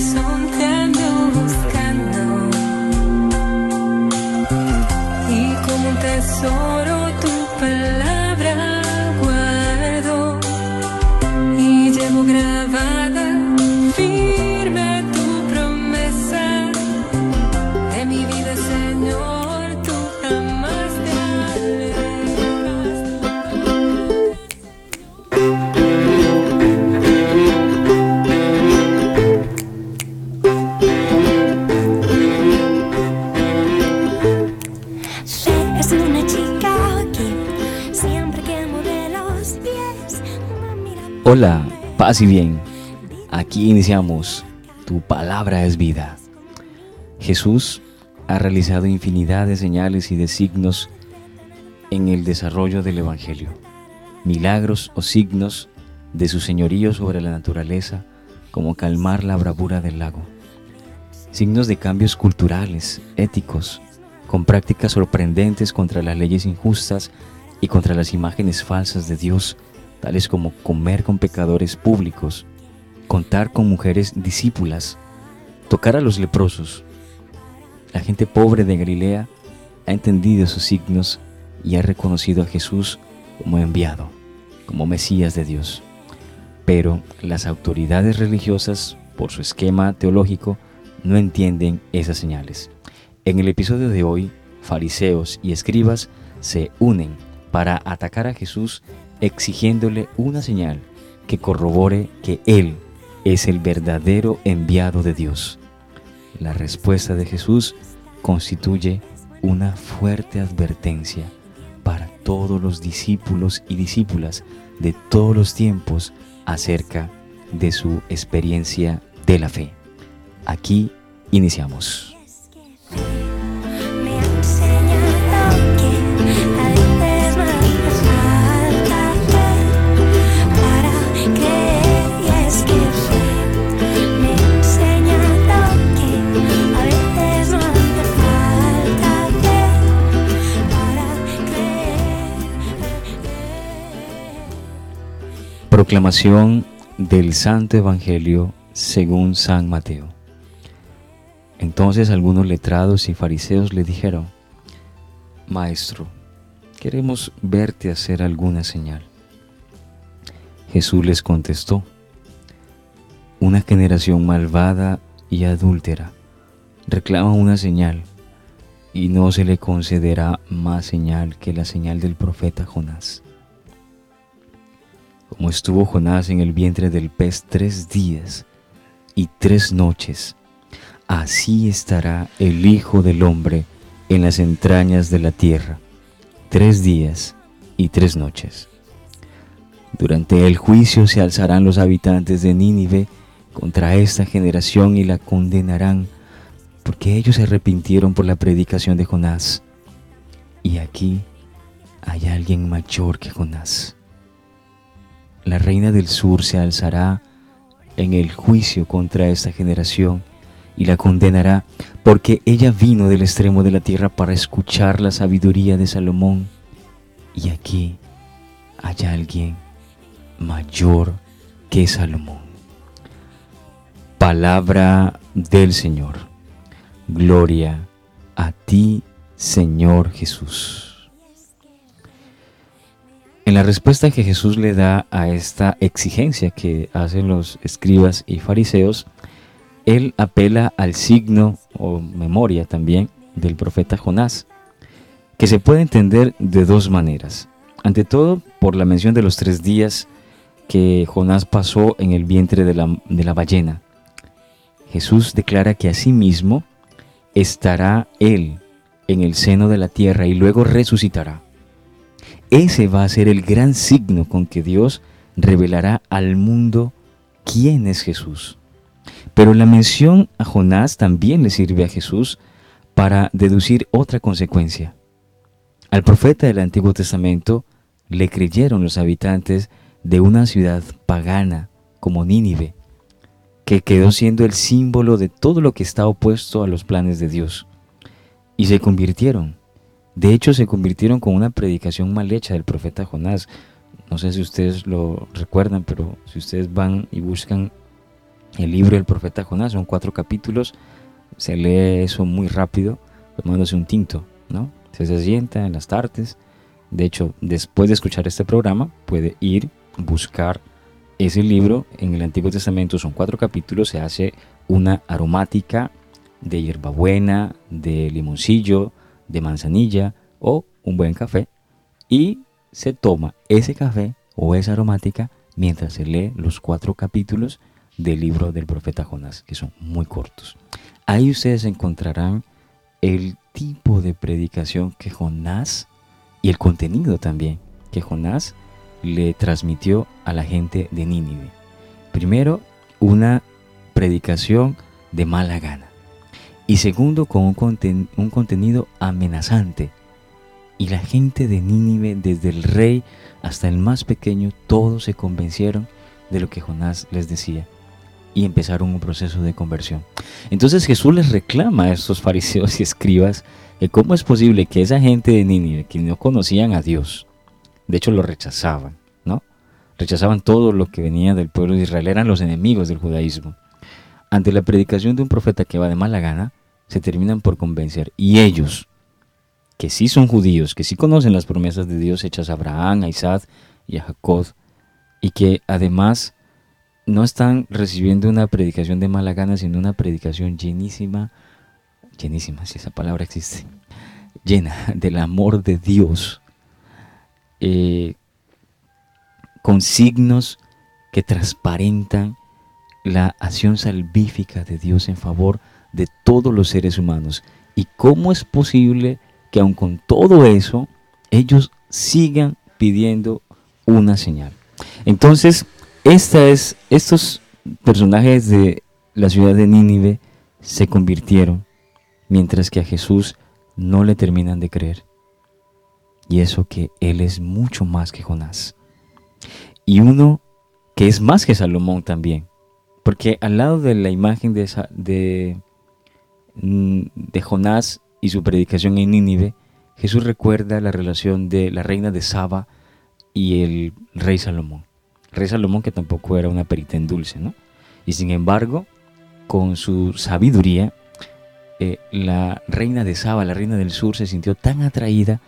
corazón. Hola, paz y bien. Aquí iniciamos. Tu palabra es vida. Jesús ha realizado infinidad de señales y de signos en el desarrollo del Evangelio. Milagros o signos de su señorío sobre la naturaleza, como calmar la bravura del lago. Signos de cambios culturales, éticos, con prácticas sorprendentes contra las leyes injustas y contra las imágenes falsas de Dios tales como comer con pecadores públicos, contar con mujeres discípulas, tocar a los leprosos. La gente pobre de Galilea ha entendido sus signos y ha reconocido a Jesús como enviado, como Mesías de Dios. Pero las autoridades religiosas, por su esquema teológico, no entienden esas señales. En el episodio de hoy, fariseos y escribas se unen para atacar a Jesús exigiéndole una señal que corrobore que Él es el verdadero enviado de Dios. La respuesta de Jesús constituye una fuerte advertencia para todos los discípulos y discípulas de todos los tiempos acerca de su experiencia de la fe. Aquí iniciamos. Proclamación del Santo Evangelio según San Mateo. Entonces algunos letrados y fariseos le dijeron, Maestro, queremos verte hacer alguna señal. Jesús les contestó, Una generación malvada y adúltera reclama una señal, y no se le concederá más señal que la señal del profeta Jonás como estuvo Jonás en el vientre del pez tres días y tres noches, así estará el Hijo del Hombre en las entrañas de la tierra, tres días y tres noches. Durante el juicio se alzarán los habitantes de Nínive contra esta generación y la condenarán, porque ellos se arrepintieron por la predicación de Jonás. Y aquí hay alguien mayor que Jonás la reina del sur se alzará en el juicio contra esta generación y la condenará, porque ella vino del extremo de la tierra para escuchar la sabiduría de Salomón. Y aquí hay alguien mayor que Salomón. Palabra del Señor. Gloria a ti, Señor Jesús. En la respuesta que Jesús le da a esta exigencia que hacen los escribas y fariseos, él apela al signo o memoria también del profeta Jonás, que se puede entender de dos maneras. Ante todo, por la mención de los tres días que Jonás pasó en el vientre de la, de la ballena. Jesús declara que asimismo estará él en el seno de la tierra y luego resucitará. Ese va a ser el gran signo con que Dios revelará al mundo quién es Jesús. Pero la mención a Jonás también le sirve a Jesús para deducir otra consecuencia. Al profeta del Antiguo Testamento le creyeron los habitantes de una ciudad pagana como Nínive, que quedó siendo el símbolo de todo lo que está opuesto a los planes de Dios. Y se convirtieron. De hecho, se convirtieron con una predicación mal hecha del profeta Jonás. No sé si ustedes lo recuerdan, pero si ustedes van y buscan el libro del profeta Jonás, son cuatro capítulos, se lee eso muy rápido, tomándose un tinto, ¿no? Se, se sienta en las tardes. De hecho, después de escuchar este programa, puede ir, buscar ese libro. En el Antiguo Testamento son cuatro capítulos, se hace una aromática de hierbabuena, de limoncillo, de manzanilla o un buen café y se toma ese café o esa aromática mientras se lee los cuatro capítulos del libro del profeta Jonás, que son muy cortos. Ahí ustedes encontrarán el tipo de predicación que Jonás y el contenido también que Jonás le transmitió a la gente de Nínive. Primero, una predicación de mala gana. Y segundo, con un, un contenido amenazante. Y la gente de Nínive, desde el rey hasta el más pequeño, todos se convencieron de lo que Jonás les decía y empezaron un proceso de conversión. Entonces Jesús les reclama a estos fariseos y escribas que cómo es posible que esa gente de Nínive, que no conocían a Dios, de hecho lo rechazaban, ¿no? Rechazaban todo lo que venía del pueblo de Israel, eran los enemigos del judaísmo. Ante la predicación de un profeta que va de mala gana, se terminan por convencer. Y ellos, que sí son judíos, que sí conocen las promesas de Dios hechas a Abraham, a Isaac y a Jacob, y que además no están recibiendo una predicación de mala gana, sino una predicación llenísima, llenísima, si esa palabra existe, llena del amor de Dios, eh, con signos que transparentan la acción salvífica de Dios en favor de todos los seres humanos. ¿Y cómo es posible que aun con todo eso, ellos sigan pidiendo una señal? Entonces, esta es, estos personajes de la ciudad de Nínive se convirtieron, mientras que a Jesús no le terminan de creer. Y eso que Él es mucho más que Jonás. Y uno que es más que Salomón también. Porque al lado de la imagen de, de, de Jonás y su predicación en Nínive, Jesús recuerda la relación de la reina de Saba y el rey Salomón rey Salomón que tampoco era una perita en dulce, ¿no? Y sin embargo, con su sabiduría, eh, la reina de Saba, la reina del sur, se sintió tan atraída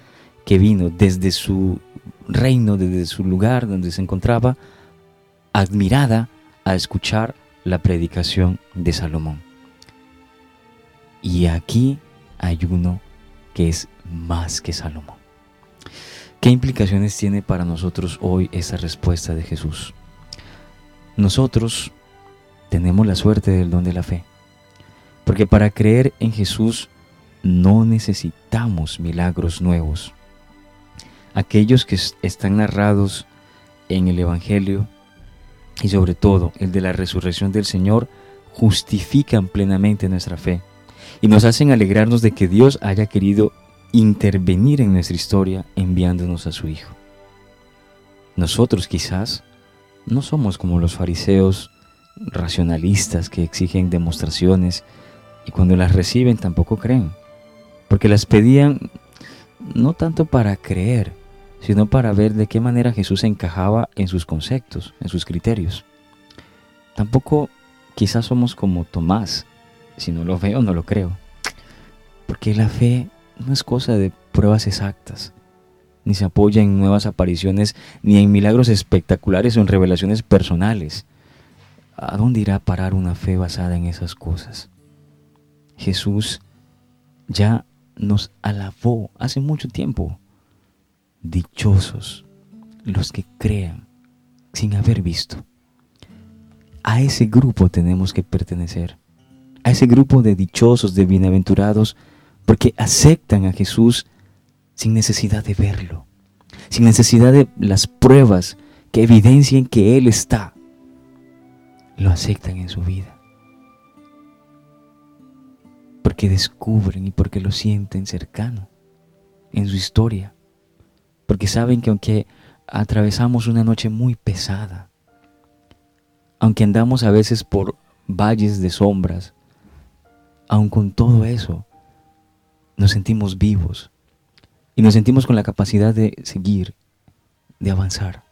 que vino desde su reino, desde su lugar donde se encontraba, admirada a escuchar la predicación de Salomón. Y aquí hay uno que es más que Salomón. ¿Qué implicaciones tiene para nosotros hoy esa respuesta de Jesús? Nosotros tenemos la suerte del don de la fe, porque para creer en Jesús no necesitamos milagros nuevos. Aquellos que están narrados en el Evangelio y sobre todo el de la resurrección del Señor justifican plenamente nuestra fe y nos hacen alegrarnos de que Dios haya querido intervenir en nuestra historia enviándonos a su Hijo. Nosotros quizás no somos como los fariseos racionalistas que exigen demostraciones y cuando las reciben tampoco creen, porque las pedían no tanto para creer, sino para ver de qué manera Jesús encajaba en sus conceptos, en sus criterios. Tampoco quizás somos como Tomás, si no lo veo no lo creo, porque la fe no es cosa de pruebas exactas, ni se apoya en nuevas apariciones, ni en milagros espectaculares o en revelaciones personales. ¿A dónde irá a parar una fe basada en esas cosas? Jesús ya nos alabó hace mucho tiempo. Dichosos los que crean sin haber visto. A ese grupo tenemos que pertenecer. A ese grupo de dichosos, de bienaventurados, porque aceptan a Jesús sin necesidad de verlo, sin necesidad de las pruebas que evidencien que Él está. Lo aceptan en su vida. porque descubren y porque lo sienten cercano en su historia, porque saben que aunque atravesamos una noche muy pesada, aunque andamos a veces por valles de sombras, aun con todo eso, nos sentimos vivos y nos sentimos con la capacidad de seguir, de avanzar,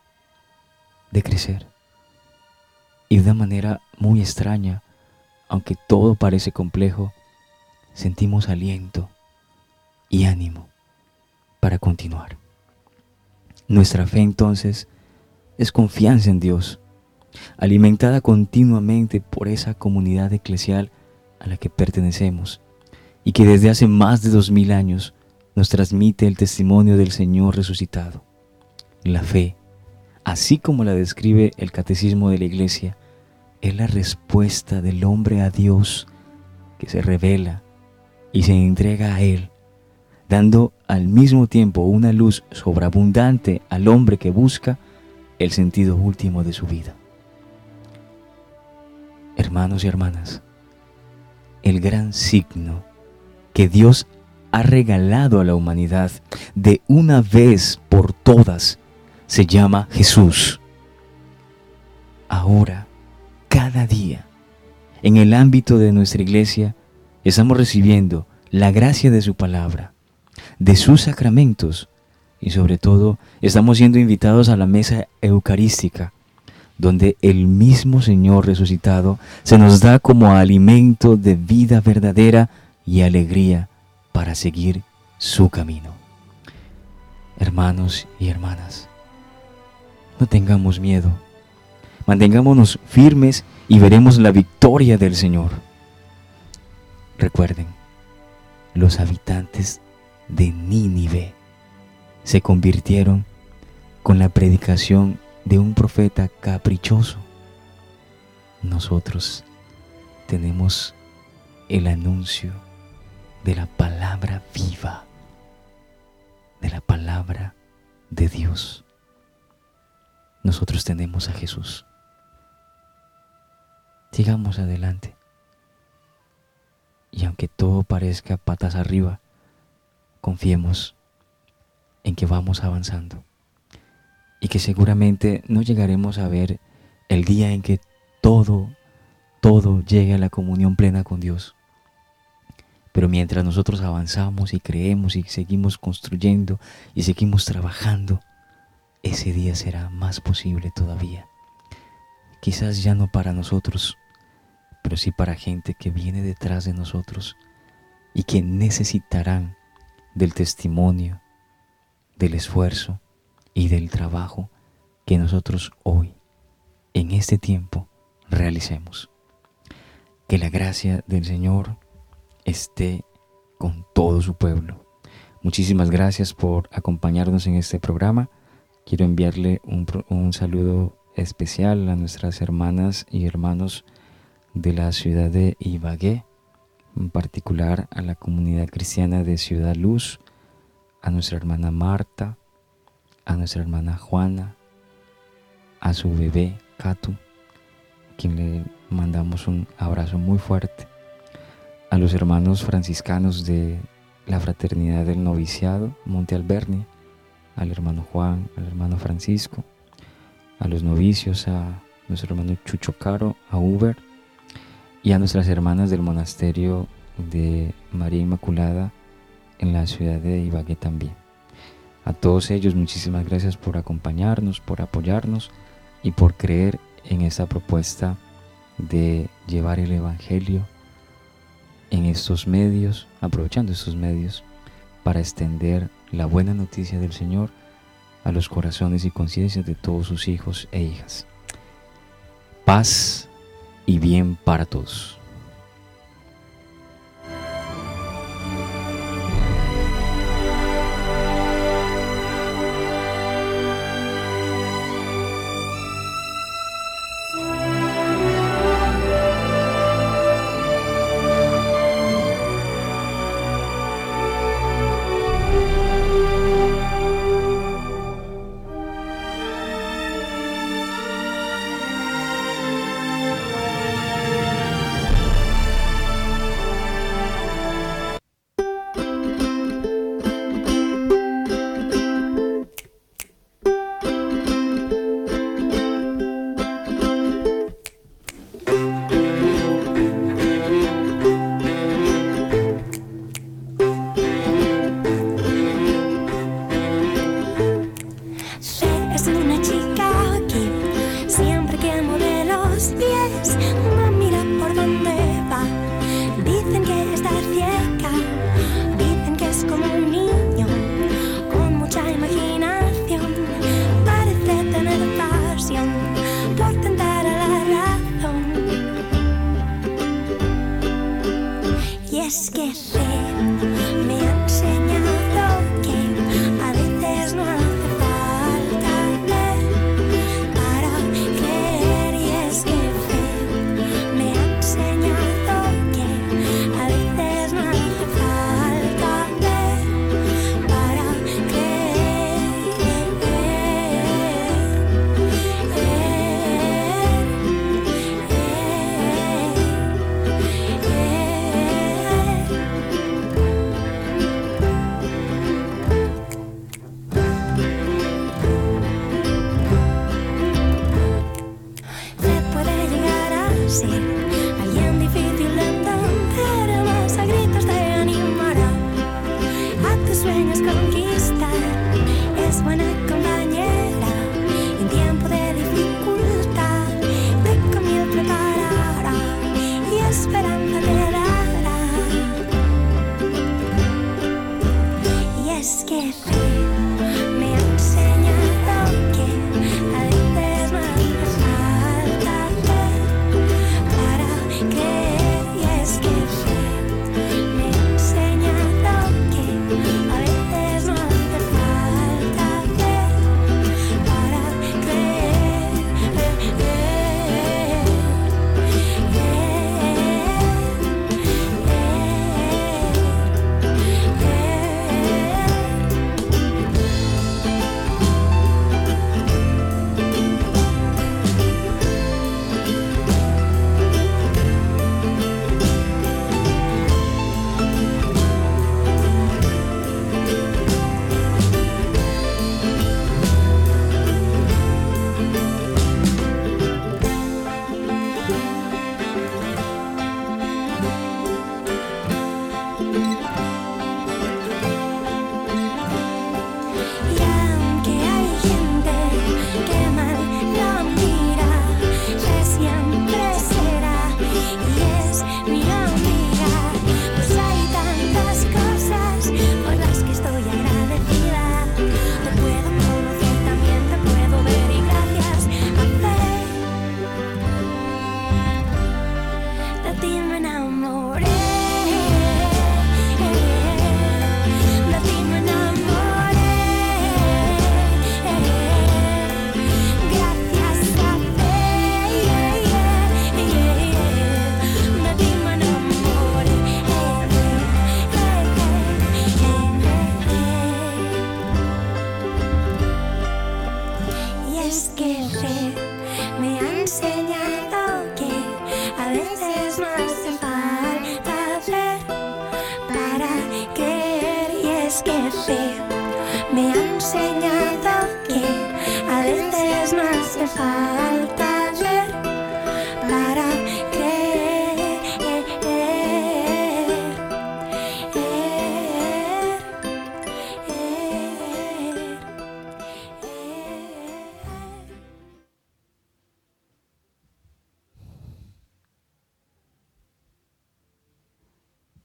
de crecer. Y de una manera muy extraña, aunque todo parece complejo, sentimos aliento y ánimo para continuar. Nuestra fe entonces es confianza en Dios, alimentada continuamente por esa comunidad eclesial a la que pertenecemos y que desde hace más de dos mil años nos transmite el testimonio del Señor resucitado. La fe, así como la describe el Catecismo de la Iglesia, es la respuesta del hombre a Dios que se revela y se entrega a Él, dando al mismo tiempo una luz sobreabundante al hombre que busca el sentido último de su vida. Hermanos y hermanas, el gran signo que Dios ha regalado a la humanidad de una vez por todas se llama Jesús. Ahora, cada día, en el ámbito de nuestra iglesia, estamos recibiendo la gracia de su palabra, de sus sacramentos y sobre todo estamos siendo invitados a la mesa eucarística, donde el mismo Señor resucitado se nos da como alimento de vida verdadera y alegría para seguir su camino. Hermanos y hermanas, no tengamos miedo, mantengámonos firmes y veremos la victoria del Señor. Recuerden, los habitantes de Nínive se convirtieron con la predicación de un profeta caprichoso. Nosotros tenemos el anuncio de la palabra viva, de la palabra de Dios. Nosotros tenemos a Jesús. Sigamos adelante. Y aunque todo parezca patas arriba, confiemos en que vamos avanzando y que seguramente no llegaremos a ver el día en que todo, todo llegue a la comunión plena con Dios. Pero mientras nosotros avanzamos y creemos y seguimos construyendo y seguimos trabajando, ese día será más posible todavía. Quizás ya no para nosotros, pero sí para gente que viene detrás de nosotros y que necesitarán del testimonio, del esfuerzo y del trabajo que nosotros hoy, en este tiempo, realicemos. Que la gracia del Señor esté con todo su pueblo. Muchísimas gracias por acompañarnos en este programa. Quiero enviarle un, un saludo especial a nuestras hermanas y hermanos de la ciudad de Ibagué, en particular a la comunidad cristiana de Ciudad Luz, a nuestra hermana Marta, a nuestra hermana Juana, a su bebé Catu, a quien le mandamos un abrazo muy fuerte, a los hermanos franciscanos de la Fraternidad del Noviciado, Monte Alberni, al hermano Juan, al hermano Francisco, a los novicios, a nuestro hermano Chucho Caro, a Uber, y a nuestras hermanas del monasterio de María Inmaculada en la ciudad de Ibagué también. A todos ellos muchísimas gracias por acompañarnos, por apoyarnos y por creer en esta propuesta de llevar el Evangelio en estos medios, aprovechando estos medios para extender la buena noticia del Señor a los corazones y conciencias de todos sus hijos e hijas. Paz y bien para todos. Sketch.